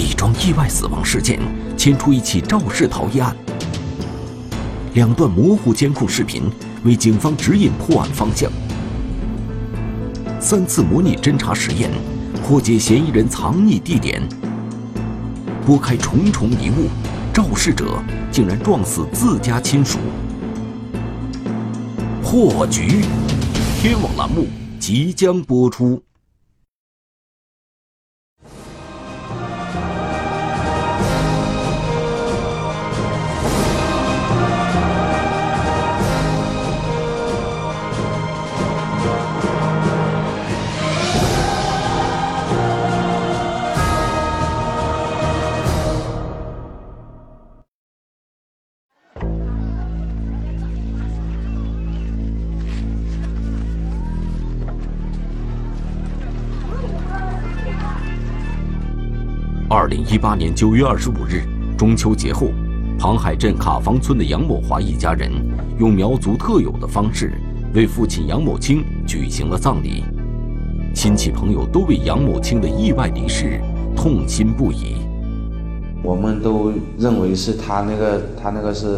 一桩意外死亡事件牵出一起肇事逃逸案。两段模糊监控视频为警方指引破案方向。三次模拟侦查实验，破解嫌疑人藏匿地点。拨开重重迷雾，肇事者竟然撞死自家亲属。破局，天网栏目即将播出。二零一八年九月二十五日，中秋节后，庞海镇卡房村的杨某华一家人用苗族特有的方式为父亲杨某清举行了葬礼。亲戚朋友都为杨某清的意外离世痛心不已。我们都认为是他那个他那个是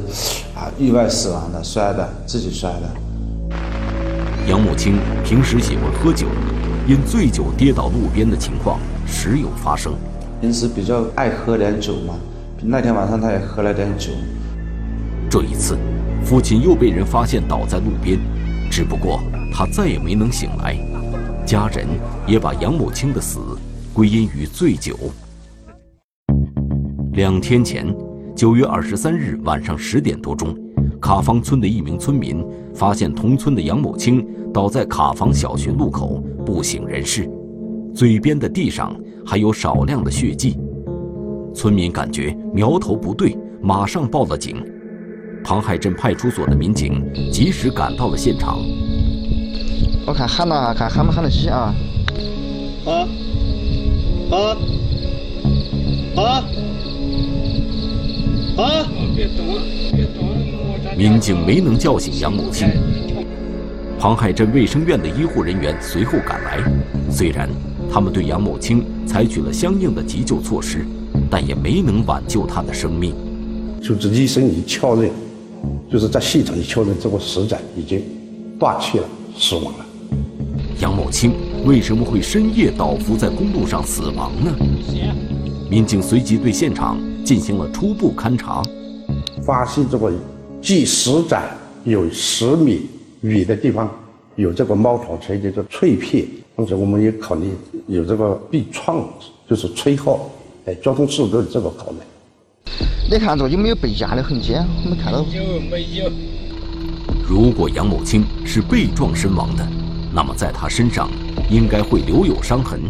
啊意外死亡的，摔的，自己摔的。杨某清平时喜欢喝酒，因醉酒跌倒路边的情况时有发生。平时比较爱喝点酒嘛，那天晚上他也喝了点酒。这一次，父亲又被人发现倒在路边，只不过他再也没能醒来。家人也把杨某清的死归因于醉酒。两天前，九月二十三日晚上十点多钟，卡方村的一名村民发现同村的杨某清倒在卡房小学路口不省人事，嘴边的地上。还有少量的血迹，村民感觉苗头不对，马上报了警。庞海镇派出所的民警及时赶到了现场。我看喊了，看喊没喊得起啊？啊啊啊啊！别动，别动！民警没能叫醒杨某清。庞海镇卫生院的医护人员随后赶来，虽然。他们对杨某清采取了相应的急救措施，但也没能挽救他的生命。就是医生一确认，就是在现场一确认，这个死者已经断气了，死亡了。杨某清为什么会深夜倒伏在公路上死亡呢？民警随即对现场进行了初步勘查，发现这个距死者有十米远的地方有这个猫头锤的这碎片。同时，我们也考虑有这个被撞，就是吹号，哎，交通事故的这个可能。你看这有没有被压的痕迹？我们看到有没有？如果杨某清是被撞身亡的，那么在他身上应该会留有伤痕。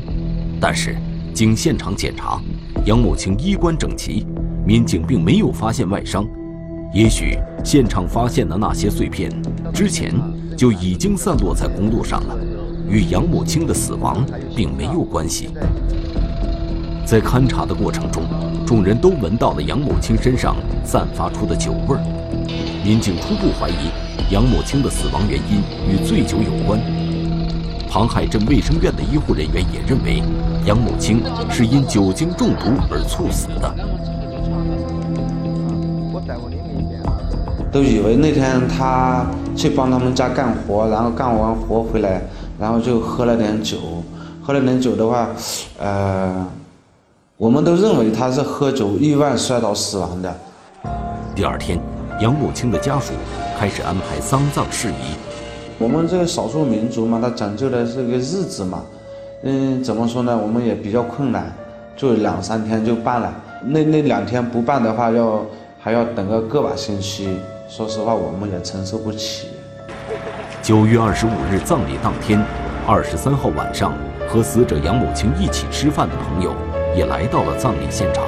但是经现场检查，杨某清衣冠整齐，民警并没有发现外伤。也许现场发现的那些碎片，之前就已经散落在公路上了。与杨某清的死亡并没有关系。在勘查的过程中，众人都闻到了杨某清身上散发出的酒味儿。民警初步怀疑杨某清的死亡原因与醉酒有关。庞海镇卫生院的医护人员也认为，杨某清是因酒精中毒而猝死的。都以为那天他去帮他们家干活，然后干完活回来。然后就喝了点酒，喝了点酒的话，呃，我们都认为他是喝酒意外摔倒死亡的。第二天，杨某清的家属开始安排丧葬事宜。我们这个少数民族嘛，他讲究的是个日子嘛，嗯，怎么说呢？我们也比较困难，就两三天就办了。那那两天不办的话，要还要等个个把星期。说实话，我们也承受不起。九月二十五日葬礼当天，二十三号晚上，和死者杨某清一起吃饭的朋友也来到了葬礼现场。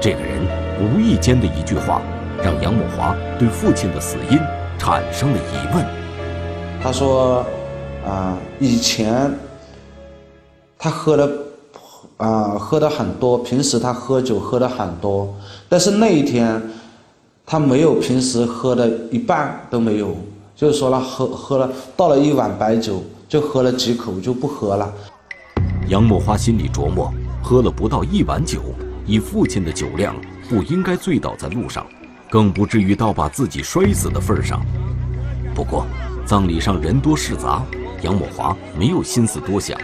这个人无意间的一句话，让杨某华对父亲的死因产生了疑问。他说：“啊，以前他喝的啊喝的很多，平时他喝酒喝的很多，但是那一天他没有平时喝的一半都没有。”就说了，喝喝了，倒了一碗白酒，就喝了几口就不喝了。杨某花心里琢磨，喝了不到一碗酒，以父亲的酒量，不应该醉倒在路上，更不至于到把自己摔死的份上。不过，葬礼上人多势杂，杨某华没有心思多想。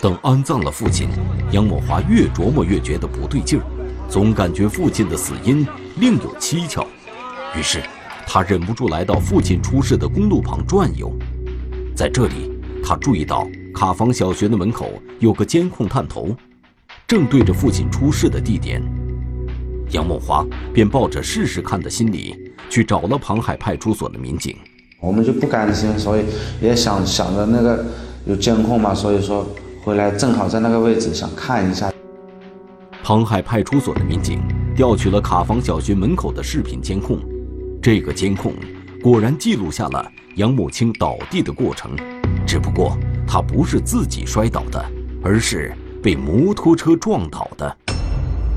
等安葬了父亲，杨某华越琢磨越觉得不对劲儿，总感觉父亲的死因另有蹊跷。于是，他忍不住来到父亲出事的公路旁转悠。在这里，他注意到卡房小学的门口有个监控探头，正对着父亲出事的地点。杨某华便抱着试试看的心理，去找了庞海派出所的民警。我们就不甘心，所以也想想着那个有监控嘛，所以说。回来正好在那个位置，想看一下。庞海派出所的民警调取了卡房小学门口的视频监控，这个监控果然记录下了杨某清倒地的过程，只不过他不是自己摔倒的，而是被摩托车撞倒的。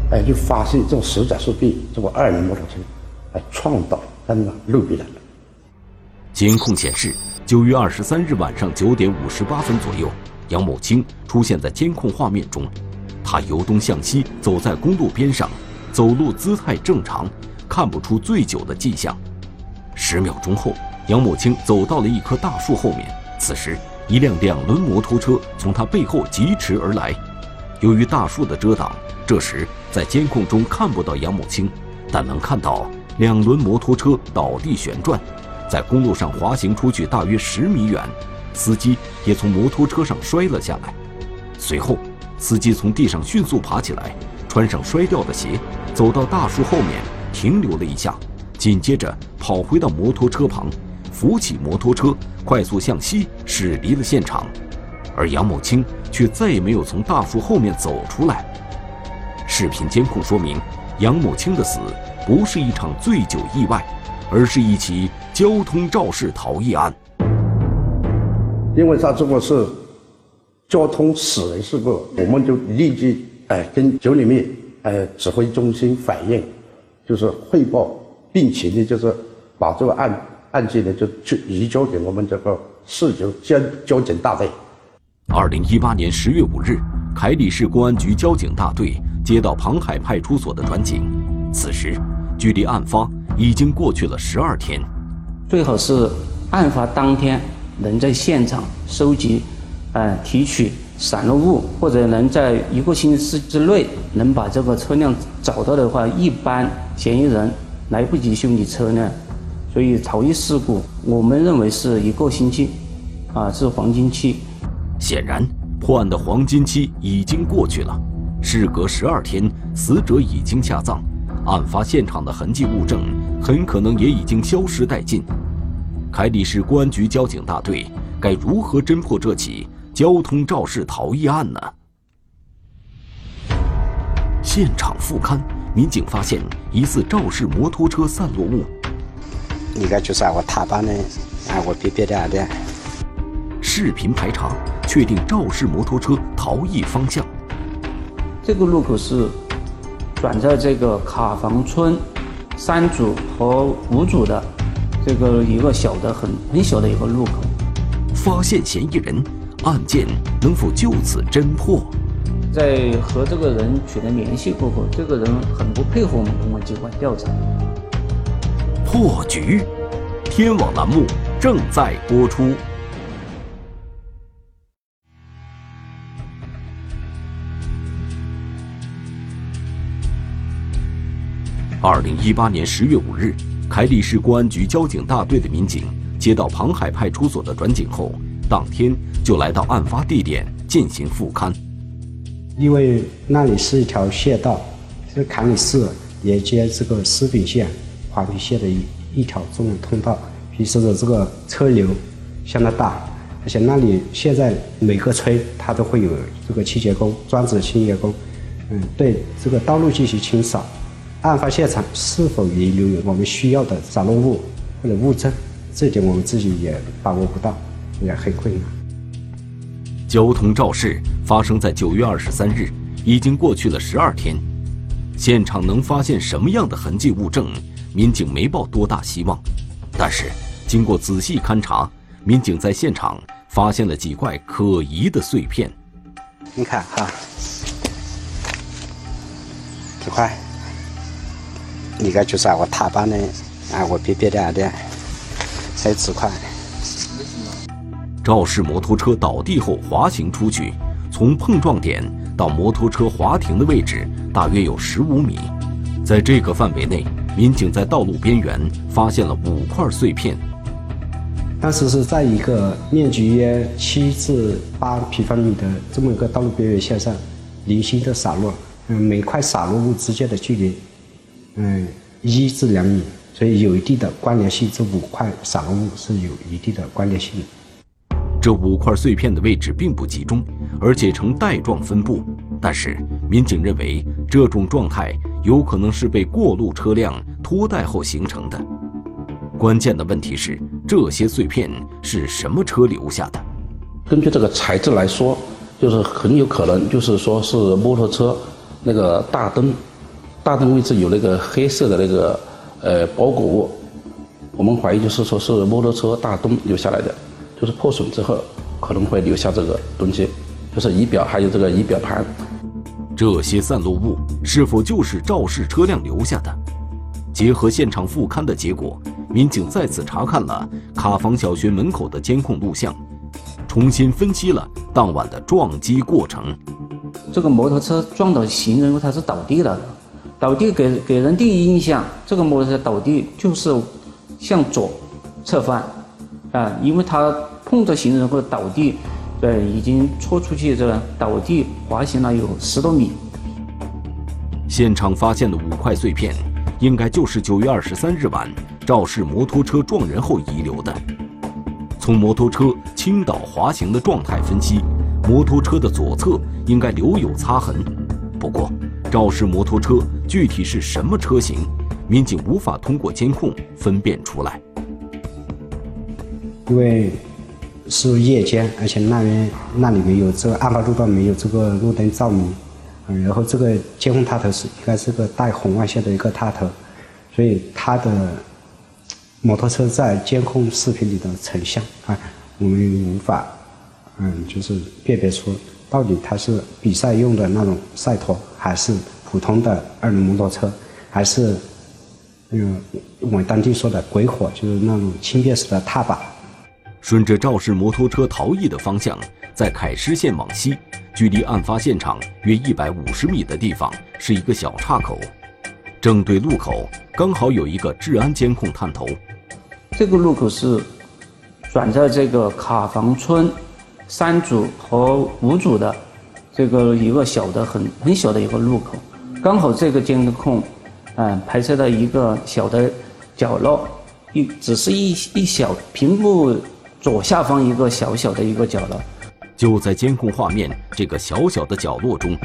哎，就发现这种实在是被这个二轮摩托车哎撞倒在那路边了。监控显示，九月二十三日晚上九点五十八分左右。杨某清出现在监控画面中，他由东向西走在公路边上，走路姿态正常，看不出醉酒的迹象。十秒钟后，杨某清走到了一棵大树后面。此时，一辆两轮摩托车从他背后疾驰而来。由于大树的遮挡，这时在监控中看不到杨某清，但能看到两轮摩托车倒地旋转，在公路上滑行出去大约十米远。司机也从摩托车上摔了下来，随后，司机从地上迅速爬起来，穿上摔掉的鞋，走到大树后面停留了一下，紧接着跑回到摩托车旁，扶起摩托车，快速向西驶离了现场。而杨某清却再也没有从大树后面走出来。视频监控说明，杨某清的死不是一场醉酒意外，而是一起交通肇事逃逸案。因为他这个是交通死人事故，我们就立即哎跟九里面哎指挥中心反映，就是汇报，并且呢就是把这个案案件呢就就移交给我们这个市交交交警大队。二零一八年十月五日，凯里市公安局交警大队接到庞海派出所的转警，此时距离案发已经过去了十二天，最好是案发当天。能在现场收集、呃提取散落物，或者能在一个星期之内能把这个车辆找到的话，一般嫌疑人来不及修理车辆，所以逃逸事故，我们认为是一个星期，啊是黄金期。显然，破案的黄金期已经过去了。事隔十二天，死者已经下葬，案发现场的痕迹物证很可能也已经消失殆尽。凯里市公安局交警大队该如何侦破这起交通肇事逃逸案呢？现场复勘，民警发现疑似肇事摩托车散落物。应该就是我踏板的，啊，我别别的的。视频排查，确定肇事摩托车逃逸方向。这个路口是转在这个卡房村三组和五组的。这个一个小的很很小的一个路口，发现嫌疑人，案件能否就此侦破？在和这个人取得联系过后，这个人很不配合我们公安机关调查。破局，天网栏目正在播出。二零一八年十月五日。凯里市公安局交警大队的民警接到庞海派出所的转警后，当天就来到案发地点进行复勘。因为那里是一条县道，是凯里市连接这个石屏县、华坪县的一一条重要通道，平时的这个车流相当大，而且那里现在每个村它都会有这个清洁工，专职清洁工，嗯，对这个道路进行清扫。案发现场是否遗留有我们需要的散落物或者物证？这点我们自己也把握不到，也很困难。交通肇事发生在九月二十三日，已经过去了十二天，现场能发现什么样的痕迹物证？民警没抱多大希望。但是经过仔细勘查，民警在现场发现了几块可疑的碎片。你看哈，这块，应该就是我踏板的，啊，我别别的的，才几块。肇事摩托车倒地后滑行出去，从碰撞点到摩托车滑停的位置大约有十五米，在这个范围内，民警在道路边缘发现了五块碎片。当时是在一个面积约七至八平方米的这么一个道路边缘线上，零星的洒落，嗯，每块洒落物之间的距离，嗯，一至两米，所以有一定的关联性。这五块洒落物是有一定的关联性的。这五块碎片的位置并不集中，而且呈带状分布。但是民警认为，这种状态有可能是被过路车辆拖带后形成的。关键的问题是，这些碎片是什么车留下的？根据这个材质来说，就是很有可能就是说是摩托车那个大灯，大灯位置有那个黑色的那个呃包裹物，我们怀疑就是说是摩托车大灯留下来的，就是破损之后可能会留下这个东西，就是仪表还有这个仪表盘。这些散落物是否就是肇事车辆留下的？结合现场复勘的结果，民警再次查看了卡房小学门口的监控录像，重新分析了当晚的撞击过程。这个摩托车撞到行人后，他是倒地了，倒地给给人第一印象，这个摩托车倒地就是向左侧翻，啊，因为它碰到行人或者倒地，对，已经戳出去这倒地滑行了有十多米。现场发现的五块碎片。应该就是九月二十三日晚肇事摩托车撞人后遗留的。从摩托车倾倒滑行的状态分析，摩托车的左侧应该留有擦痕。不过，肇事摩托车具体是什么车型，民警无法通过监控分辨出来。因为是夜间，而且那边那里没有这个案发路段没有这个路灯照明。嗯然后这个监控探头是应该是个带红外线的一个探头，所以它的摩托车在监控视频里的成像啊，我们无法嗯就是辨别出到底它是比赛用的那种赛托，还是普通的二轮摩托车，还是嗯我们当地说的鬼火，就是那种轻便式的踏板。顺着肇事摩托车逃逸的方向，在凯诗县往西。距离案发现场约一百五十米的地方是一个小岔口，正对路口刚好有一个治安监控探头。这个路口是转在这个卡房村三组和五组的这个一个小的很很小的一个路口，刚好这个监控嗯拍摄到一个小的角落，一只是一一小屏幕左下方一个小小的一个角落。就在监控画面这个小小的角落中，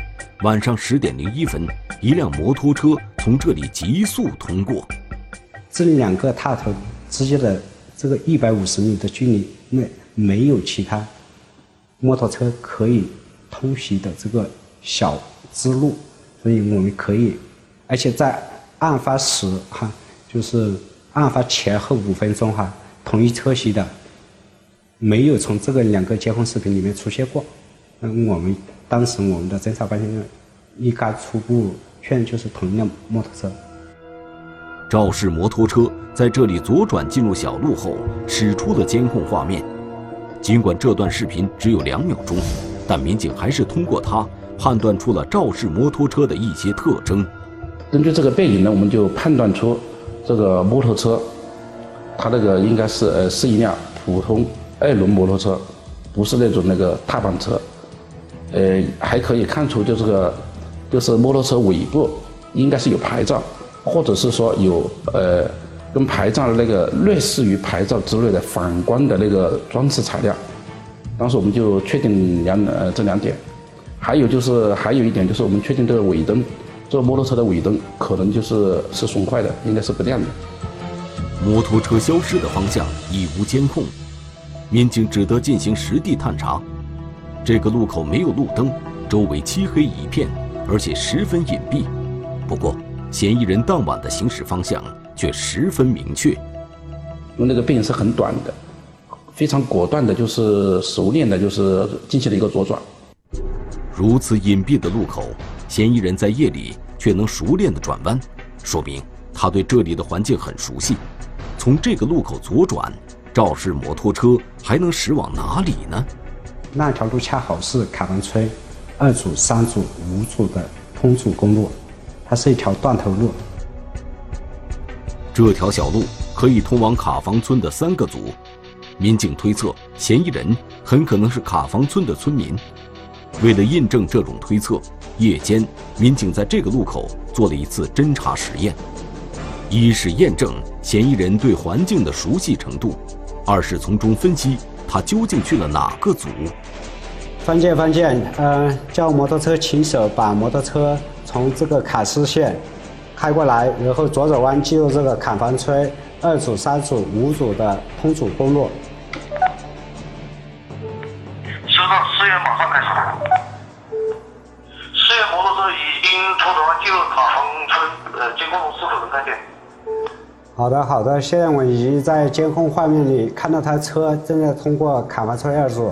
晚上十点零一分，一辆摩托车从这里急速通过。这两个踏头之间的这个一百五十米的距离内没有其他摩托车可以通行的这个小支路，所以我们可以，而且在案发时哈，就是案发前后五分钟哈，同一车型的。没有从这个两个监控视频里面出现过，那我们当时我们的侦查班应该初步确认就是同一辆摩托车。肇事摩托车在这里左转进入小路后驶出了监控画面，尽管这段视频只有两秒钟，但民警还是通过它判断出了肇事摩托车的一些特征。根据这个背景呢，我们就判断出这个摩托车，它那个应该是呃是一辆普通。二轮摩托车，不是那种那个踏板车，呃，还可以看出就是个，就是摩托车尾部应该是有牌照，或者是说有呃跟牌照那个类似于牌照之类的反光的那个装饰材料。当时我们就确定两呃这两点，还有就是还有一点就是我们确定这个尾灯，这个摩托车的尾灯可能就是是损坏的，应该是不亮的。摩托车消失的方向已无监控。民警只得进行实地探查，这个路口没有路灯，周围漆黑一片，而且十分隐蔽。不过，嫌疑人当晚的行驶方向却十分明确。因为那个背影是很短的，非常果断的，就是熟练的，就是进行了一个左转。如此隐蔽的路口，嫌疑人在夜里却能熟练的转弯，说明他对这里的环境很熟悉。从这个路口左转，肇事摩托车还能驶往哪里呢？那条路恰好是卡房村二组、三组、五组的通组公路，它是一条断头路。这条小路可以通往卡房村的三个组，民警推测嫌疑人很可能是卡房村的村民。为了印证这种推测，夜间民警在这个路口做了一次侦查实验：一是验证嫌疑人对环境的熟悉程度；二是从中分析他究竟去了哪个组。方建，方建，嗯，叫摩托车骑手把摩托车从这个卡斯县开过来，然后左转弯进入这个坎房村二组、三组、五组的通组公路。好的，好的，现在我已经在监控画面里看到他车正在通过卡房村二组。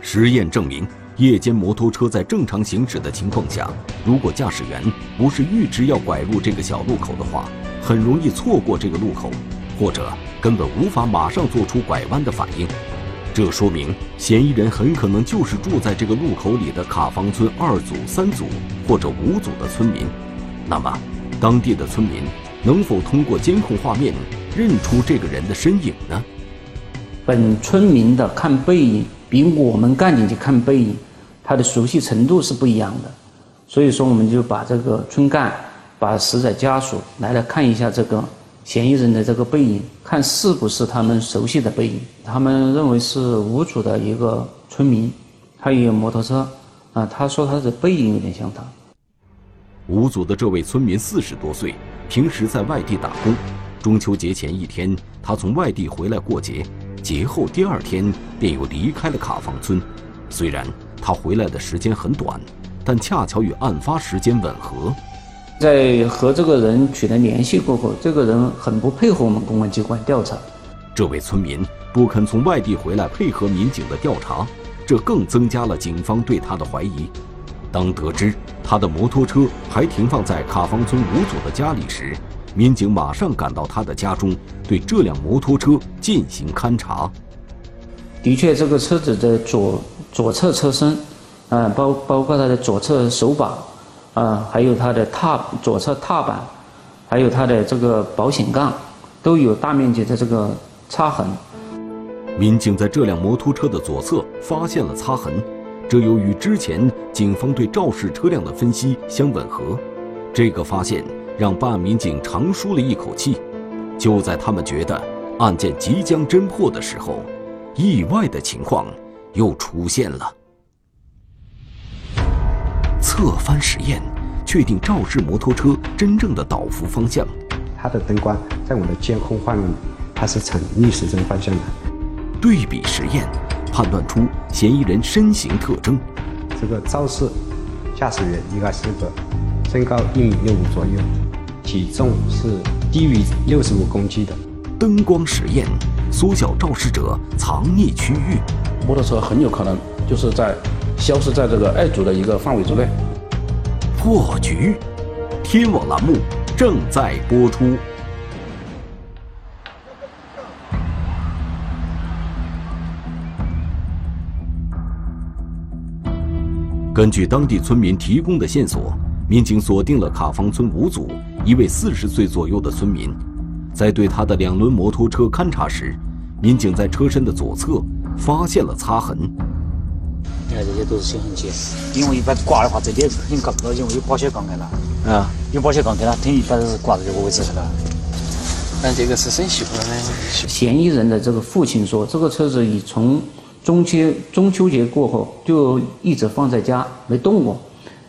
实验证明，夜间摩托车在正常行驶的情况下，如果驾驶员不是预知要拐入这个小路口的话，很容易错过这个路口，或者根本无法马上做出拐弯的反应。这说明嫌疑人很可能就是住在这个路口里的卡房村二组、三组或者五组的村民。那么，当地的村民能否通过监控画面认出这个人的身影呢？本村民的看背影比我们干警去看背影，他的熟悉程度是不一样的。所以说，我们就把这个村干、把死者家属来了看一下这个。嫌疑人的这个背影，看是不是他们熟悉的背影？他们认为是五组的一个村民，他也有摩托车，啊，他说他的背影有点像他。五组的这位村民四十多岁，平时在外地打工。中秋节前一天，他从外地回来过节，节后第二天便又离开了卡房村。虽然他回来的时间很短，但恰巧与案发时间吻合。在和这个人取得联系过后，这个人很不配合我们公安机关调查。这位村民不肯从外地回来配合民警的调查，这更增加了警方对他的怀疑。当得知他的摩托车还停放在卡方村吴组的家里时，民警马上赶到他的家中，对这辆摩托车进行勘查。的确，这个车子的左左侧车身，啊，包包括它的左侧手把。啊，还有它的踏左侧踏板，还有它的这个保险杠，都有大面积的这个擦痕。民警在这辆摩托车的左侧发现了擦痕，这又与之前警方对肇事车辆的分析相吻合。这个发现让办案民警长舒了一口气。就在他们觉得案件即将侦破的时候，意外的情况又出现了。侧翻实验，确定肇事摩托车真正的倒伏方向。它的灯光在我的监控画面里，它是呈逆时针方向的。对比实验，判断出嫌疑人身形特征。这个肇事驾驶员应该是个身高一米六五左右，体重是低于六十五公斤的。灯光实验，缩小肇事者藏匿区域。摩托车很有可能就是在。消失在这个二组的一个范围之内。破局，天网栏目正在播出。根据当地村民提供的线索，民警锁定了卡房村五组一位四十岁左右的村民。在对他的两轮摩托车勘查时，民警在车身的左侧发现了擦痕。你看这些都是新痕迹，因为一般刮的话，这里肯定刮不到，因为有保险杠杆了。啊，有保险杠杆了，等于一般都是刮在这个位置上了。但这个是生锈了呢。嫌疑人的这个父亲说，这个车子已从中秋中秋节过后就一直放在家没动过，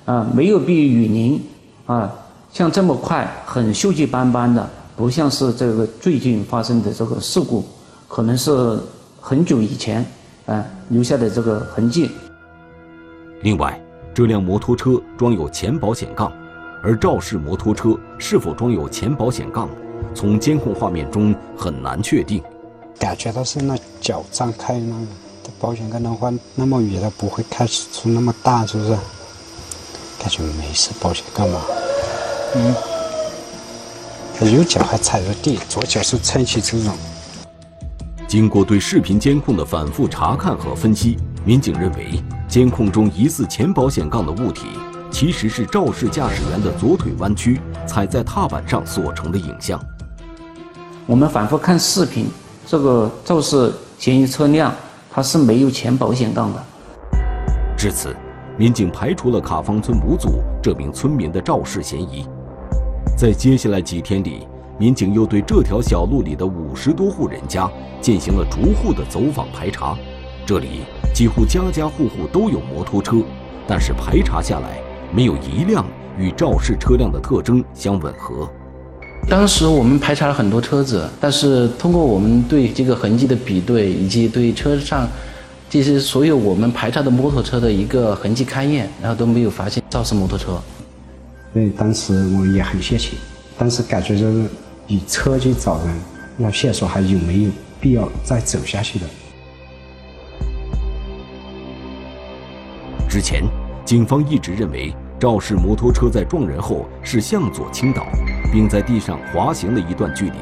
啊，没有被雨淋，啊，像这么快，很锈迹斑斑的，不像是这个最近发生的这个事故，可能是很久以前，啊，留下的这个痕迹。另外，这辆摩托车装有前保险杠，而肇事摩托车是否装有前保险杠，从监控画面中很难确定。感觉到是那脚张开那个保险杠的话，那么远它不会开始出那么大，是不是？感觉没事，保险杠嘛。嗯。他右脚还踩着地，左脚是撑起这种。经过对视频监控的反复查看和分析，民警认为监控中疑似前保险杠的物体，其实是肇事驾驶员的左腿弯曲踩在踏板上所成的影像。我们反复看视频，这个肇事嫌疑车辆他是没有前保险杠的。至此，民警排除了卡方村五组这名村民的肇事嫌疑。在接下来几天里，民警又对这条小路里的五十多户人家进行了逐户的走访排查。这里几乎家家户户都有摩托车，但是排查下来，没有一辆与肇事车辆的特征相吻合。当时我们排查了很多车子，但是通过我们对这个痕迹的比对，以及对车上这些所有我们排查的摩托车的一个痕迹勘验，然后都没有发现肇事摩托车。所以当时我也很泄气，当时感觉就是以车去找人，那线索还有没有必要再走下去的？之前，警方一直认为肇事摩托车在撞人后是向左倾倒。并在地上滑行了一段距离，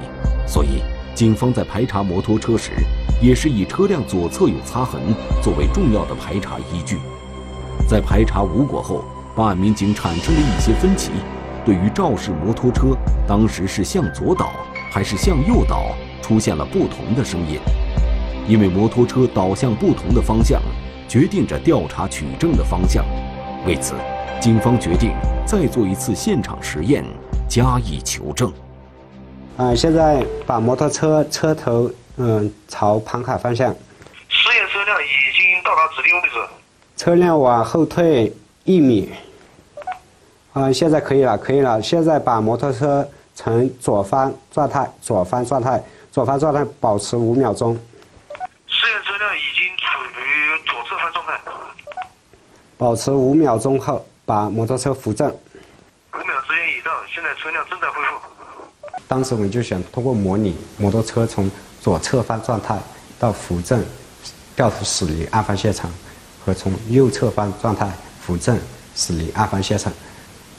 所以警方在排查摩托车时，也是以车辆左侧有擦痕作为重要的排查依据。在排查无果后，办案民警产生了一些分歧，对于肇事摩托车当时是向左倒还是向右倒，出现了不同的声音。因为摩托车倒向不同的方向，决定着调查取证的方向。为此，警方决定再做一次现场实验。加以求证。啊，现在把摩托车车头嗯朝盘卡方向。试验车辆已经到达指定位置。车辆往后退一米。啊，现在可以了，可以了。现在把摩托车呈左翻状态，左翻状态，左翻状态保持五秒钟。试验车辆已经处于左侧方状态。保持五秒钟后，把摩托车扶正。车辆正在恢复。当时我们就想通过模拟摩托车从左侧方状态到扶正，掉头驶离案发现场，和从右侧方状态扶正驶离案发现场，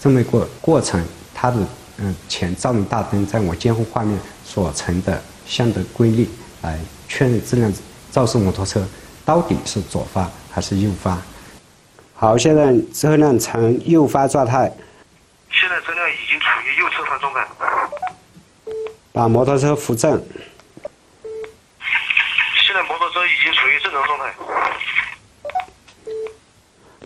这么一个过程，它的嗯前照明大灯在我监控画面所成的相对规律，来确认这辆肇事摩托车到底是左发还是右发。好，现在车辆呈右发状态。现在车辆已经处于右侧翻状态，把摩托车扶正。现在摩托车已经处于正常状态。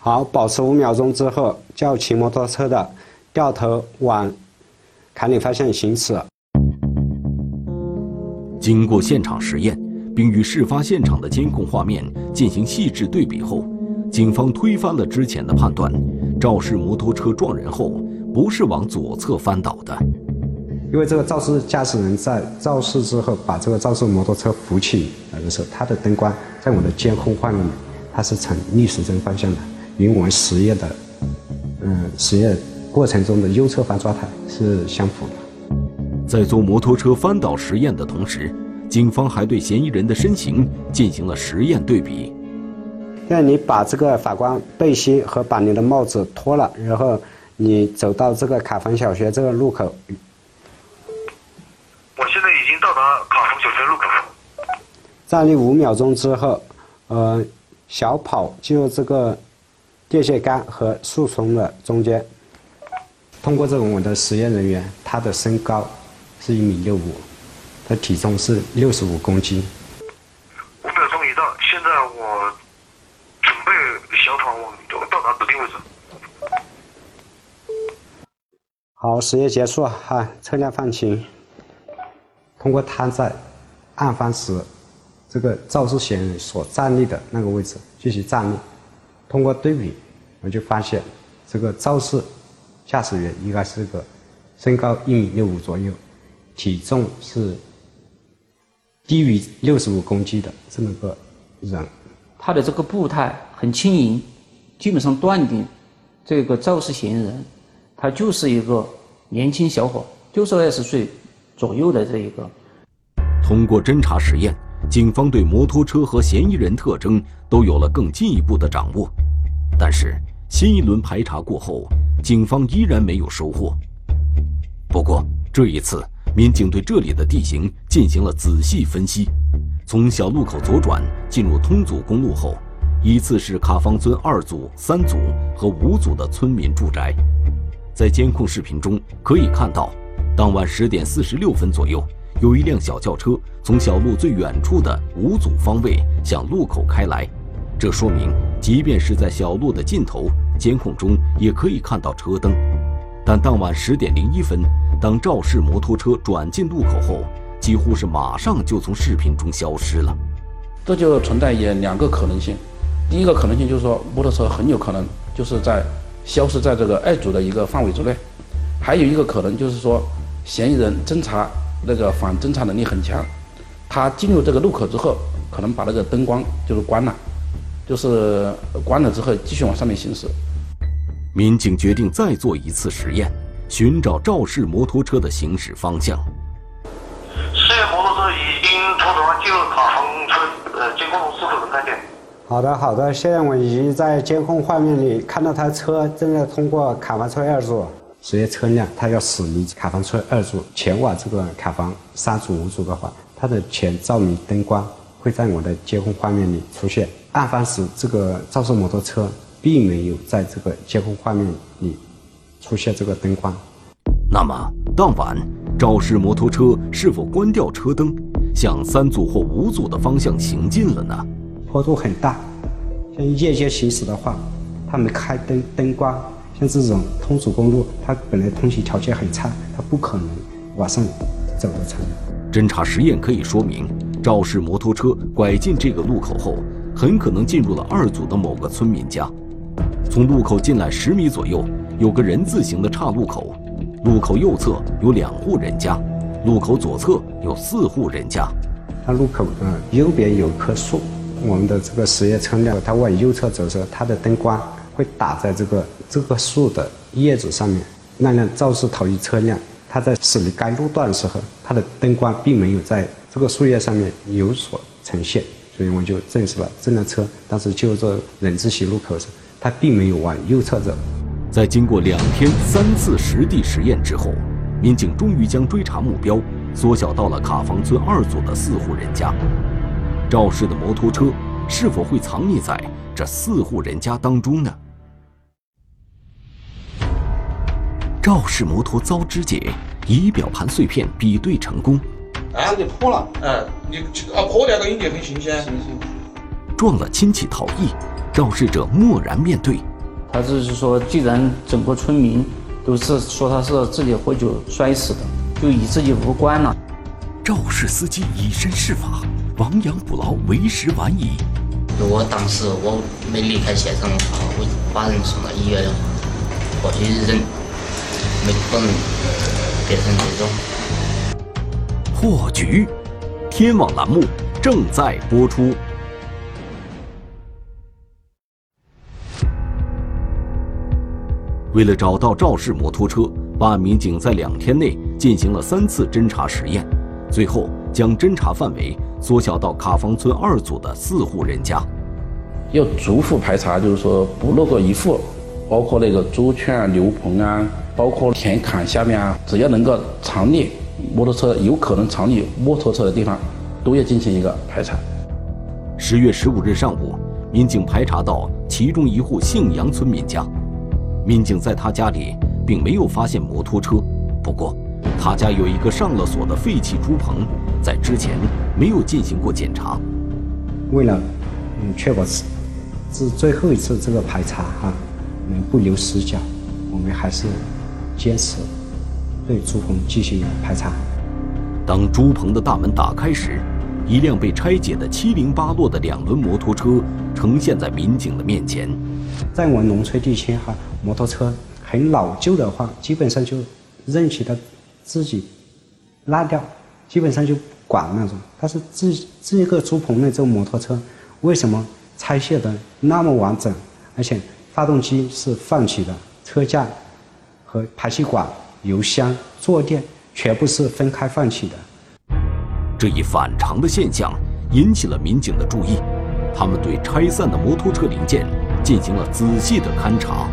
好，保持五秒钟之后，叫骑摩托车的掉头往坎里方向行驶。经过现场实验，并与事发现场的监控画面进行细致对比后，警方推翻了之前的判断：肇事摩托车撞人后。不是往左侧翻倒的，因为这个肇事驾驶人在肇事之后把这个肇事摩托车扶起来的时候，他的灯光在我的监控画面里，它是呈逆时针方向的，与我们实验的，嗯，实验过程中的右侧翻状态是相符的。在做摩托车翻倒实验的同时，警方还对嫌疑人的身形进行了实验对比。那你把这个法官背心和把你的帽子脱了，然后。你走到这个卡冯小学这个路口，我现在已经到达卡冯小学路口。站立五秒钟之后，呃，小跑进入这个电线杆和树丛的中间。通过这个我的实验人员，他的身高是一米六五，他体重是六十五公斤。五秒钟已到，现在我准备小跑往到达指定位置。好，实验结束哈，车辆放行。通过他在案发时这个肇事嫌疑人所站立的那个位置进行站立，通过对比，我们就发现这个肇事驾驶员应该是个身高一米六五左右，体重是低于六十五公斤的这么个人。他的这个步态很轻盈，基本上断定这个肇事嫌疑人。他就是一个年轻小伙，就是二十岁左右的这一个。通过侦查实验，警方对摩托车和嫌疑人特征都有了更进一步的掌握。但是，新一轮排查过后，警方依然没有收获。不过这一次，民警对这里的地形进行了仔细分析。从小路口左转进入通组公路后，依次是卡方村二组、三组和五组的村民住宅。在监控视频中可以看到，当晚十点四十六分左右，有一辆小轿车从小路最远处的五组方位向路口开来。这说明，即便是在小路的尽头，监控中也可以看到车灯。但当晚十点零一分，当肇事摩托车转进路口后，几乎是马上就从视频中消失了。这就存在也两个可能性，第一个可能性就是说，摩托车很有可能就是在消失在这个二组的一个范围之内；还有一个可能就是说，嫌疑人侦查那个反侦查能力很强，他进入这个路口之后，可能把那个灯光就是关了，就是关了之后继续往上面行驶。民警决定再做一次实验，寻找肇事摩托车的行驶方向。事业摩托车已经拖转进入卡房村，呃，监控中是否能看见？好的，好的，现在我已经在监控画面里看到他车正在通过卡房村二组，实验车辆他要驶离卡房村二组前往这个卡房三组、五组的话，它的前照明灯光会在我的监控画面里出现。案发时，这个肇事摩托车。并没有在这个监控画面里出现这个灯光。那么当晚肇事摩托车是否关掉车灯，向三组或五组的方向行进了呢？坡度很大，像夜间行驶的话，他们开灯灯光，像这种通祖公路，它本来通行条件很差，它不可能晚上走得成。侦查实验可以说明，肇事摩托车拐进这个路口后，很可能进入了二组的某个村民家。从路口进来十米左右，有个人字形的岔路口，路口右侧有两户人家，路口左侧有四户人家。它路口的右边有棵树，我们的这个实验车辆它往右侧走的时候，它的灯光会打在这个这棵树的叶子上面。那辆肇事逃逸车辆，它在驶离该路段的时候，它的灯光并没有在这个树叶上面有所呈现，所以我们就证实了这辆车当时就在人字形路口时，它并没有往右侧走。在经过两天三次实地实验之后，民警终于将追查目标缩小到了卡房村二组的四户人家。肇事的摩托车是否会藏匿在这四户人家当中呢？肇事摩托遭肢解，仪表盘碎片比对成功。哎，你破了？哎，你啊破掉的印记很新鲜。撞了亲戚逃逸。肇事者默然面对，他就是说，既然整个村民都是说他是自己喝酒摔死的，就与自己无关了。肇事司机以身试法，亡羊补牢为时晚矣。如果当时我没离开现场的话，我把人送到医院的话，或许人没可能变成这种破局。天网栏目正在播出。为了找到肇事摩托车，办案民警在两天内进行了三次侦查实验，最后将侦查范围缩小到卡方村二组的四户人家。要逐户排查，就是说不漏过一户，包括那个猪圈、牛棚啊，包括田坎下面啊，只要能够藏匿摩托车、有可能藏匿摩托车的地方，都要进行一个排查。十月十五日上午，民警排查到其中一户姓杨村民家。民警在他家里并没有发现摩托车，不过他家有一个上了锁的废弃猪棚，在之前没有进行过检查。为了嗯确保是是最后一次这个排查哈，能不留死角，我们还是坚持对朱鹏进行排查。当朱鹏的大门打开时，一辆被拆解的七零八落的两轮摩托车呈现在民警的面前。在我们农村地区哈。摩托车很老旧的话，基本上就任其它自己烂掉，基本上就管那种。但是这这个猪棚的这个摩托车，为什么拆卸的那么完整？而且发动机是放起的，车架和排气管、油箱、坐垫全部是分开放起的。这一反常的现象引起了民警的注意，他们对拆散的摩托车零件。进行了仔细的勘查。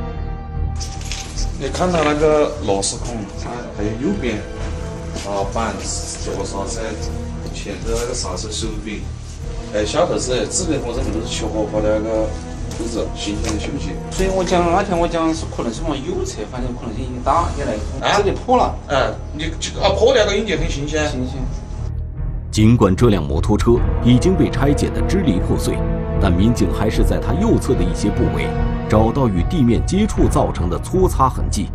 你看到那个螺丝孔，它还有右边啊板脚刹车前头那个刹车手柄，哎下头是这边我认为都是切合法的那个钩子，新鲜的锈迹。所以我讲那天我讲是可能是往右侧，反正可能性已经大，你来这里破了。哎，你这个啊破掉个印记很新鲜。新鲜。尽管这辆摩托车已经被拆解得支离破碎，但民警还是在它右侧的一些部位找到与地面接触造成的搓擦痕迹。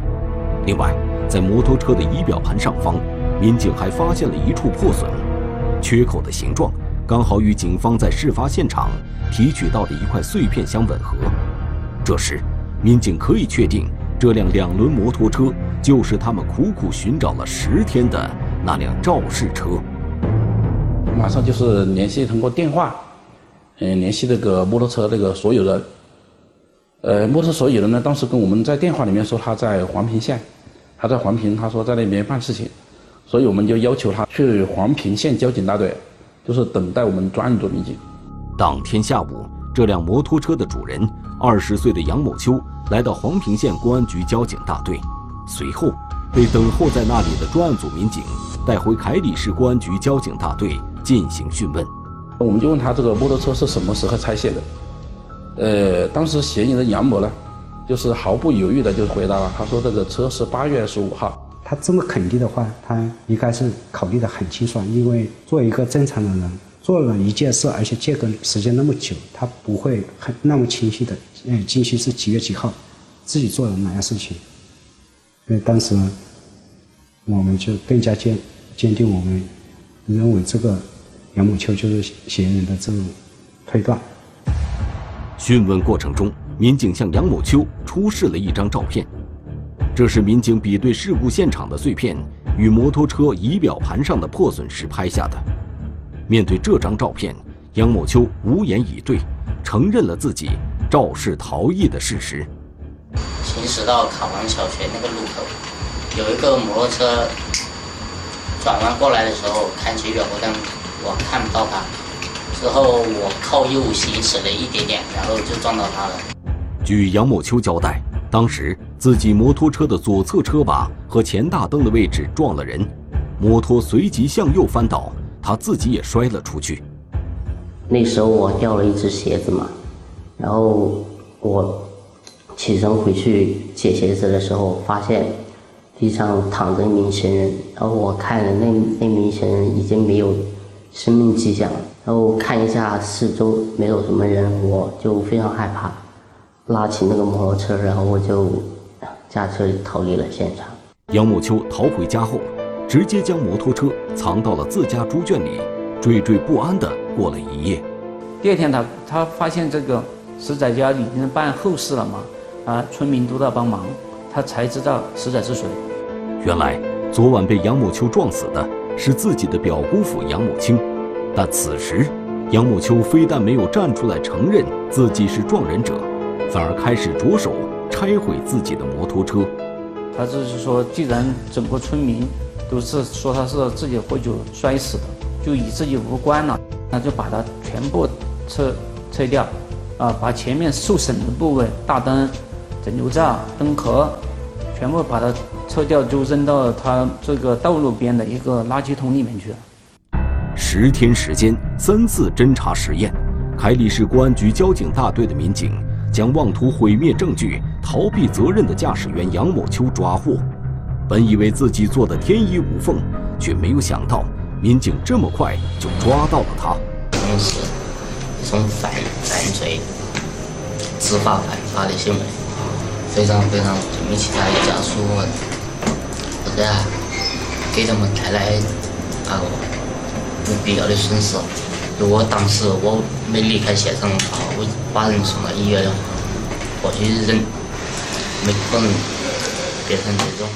另外，在摩托车的仪表盘上方，民警还发现了一处破损，缺口的形状刚好与警方在事发现场提取到的一块碎片相吻合。这时，民警可以确定，这辆两轮摩托车就是他们苦苦寻找了十天的那辆肇事车。马上就是联系通过电话，嗯，联系那个摩托车那个所有人。呃，摩托车所有人呢，当时跟我们在电话里面说他在黄平县，他在黄平，他说在那边办事情，所以我们就要求他去黄平县交警大队，就是等待我们专案组民警。当天下午，这辆摩托车的主人二十岁的杨某秋来到黄平县公安局交警大队，随后被等候在那里的专案组民警带回凯里市公安局交警大队。进行讯问，我们就问他这个摩托车是什么时候拆卸的？呃，当时嫌疑人杨某呢，就是毫不犹豫的就回答了，他说这个车是八月十五号。他这么肯定的话，他应该是考虑的很清楚，因为做一个正常的人，做了一件事，而且间隔时间那么久，他不会很那么清晰的，嗯，清晰是几月几号，自己做了哪样事情。所以当时我们就更加坚坚定我们认为这个。杨某秋就是嫌疑人的这种推断。讯问过程中，民警向杨某秋出示了一张照片，这是民警比对事故现场的碎片与摩托车仪表盘上的破损时拍下的。面对这张照片，杨某秋无言以对，承认了自己肇事逃逸的事实。行驶到卡王小学那个路口，有一个摩托车转弯过来的时候，开启远光灯。我看不到他，之后我靠右行驶了一点点，然后就撞到他了。据杨某秋交代，当时自己摩托车的左侧车把和前大灯的位置撞了人，摩托随即向右翻倒，他自己也摔了出去。那时候我掉了一只鞋子嘛，然后我起身回去捡鞋子的时候，发现地上躺着一名行人，然后我看了那那名行人已经没有。生命迹象，然后看一下四周没有什么人，我就非常害怕，拉起那个摩托车，然后我就驾车逃离了现场。杨某秋逃回家后，直接将摩托车藏到了自家猪圈里，惴惴不安地过了一夜。第二天，他他发现这个死者家已经办后事了嘛，啊，村民都在帮忙，他才知道死者是谁。原来，昨晚被杨某秋撞死的。是自己的表姑父杨某清，但此时，杨某秋非但没有站出来承认自己是撞人者，反而开始着手拆毁自己的摩托车。他就是说，既然整个村民都是说他是自己喝酒摔死的，就与自己无关了，那就把它全部撤撤掉，啊，把前面受损的部位，大灯、整流罩、灯壳，全部把它。撤掉就扔到他这个道路边的一个垃圾桶里面去了。十天时间，三次侦查实验，凯里市公安局交警大队的民警将妄图毁灭证据、逃避责任的驾驶员杨某秋抓获。本以为自己做的天衣无缝，却没有想到民警这么快就抓到了他。同时，一种反犯罪、知法犯法的行为，非常非常对不起他的家属。是啊，给他们带来啊不必要的损失。如果当时我没离开现场的话，我把人送到医院的话的话，或许人没可能变成这种。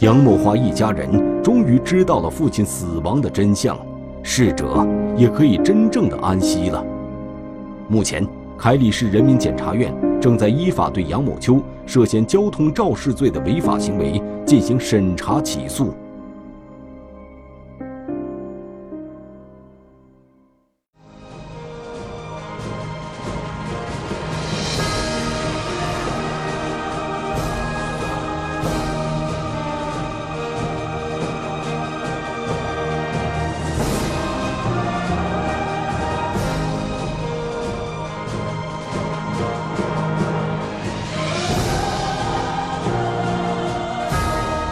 杨某华一家人终于知道了父亲死亡的真相，逝者也可以真正的安息了。目前，凯里市人民检察院正在依法对杨某秋涉嫌交通肇事罪的违法行为。进行审查起诉。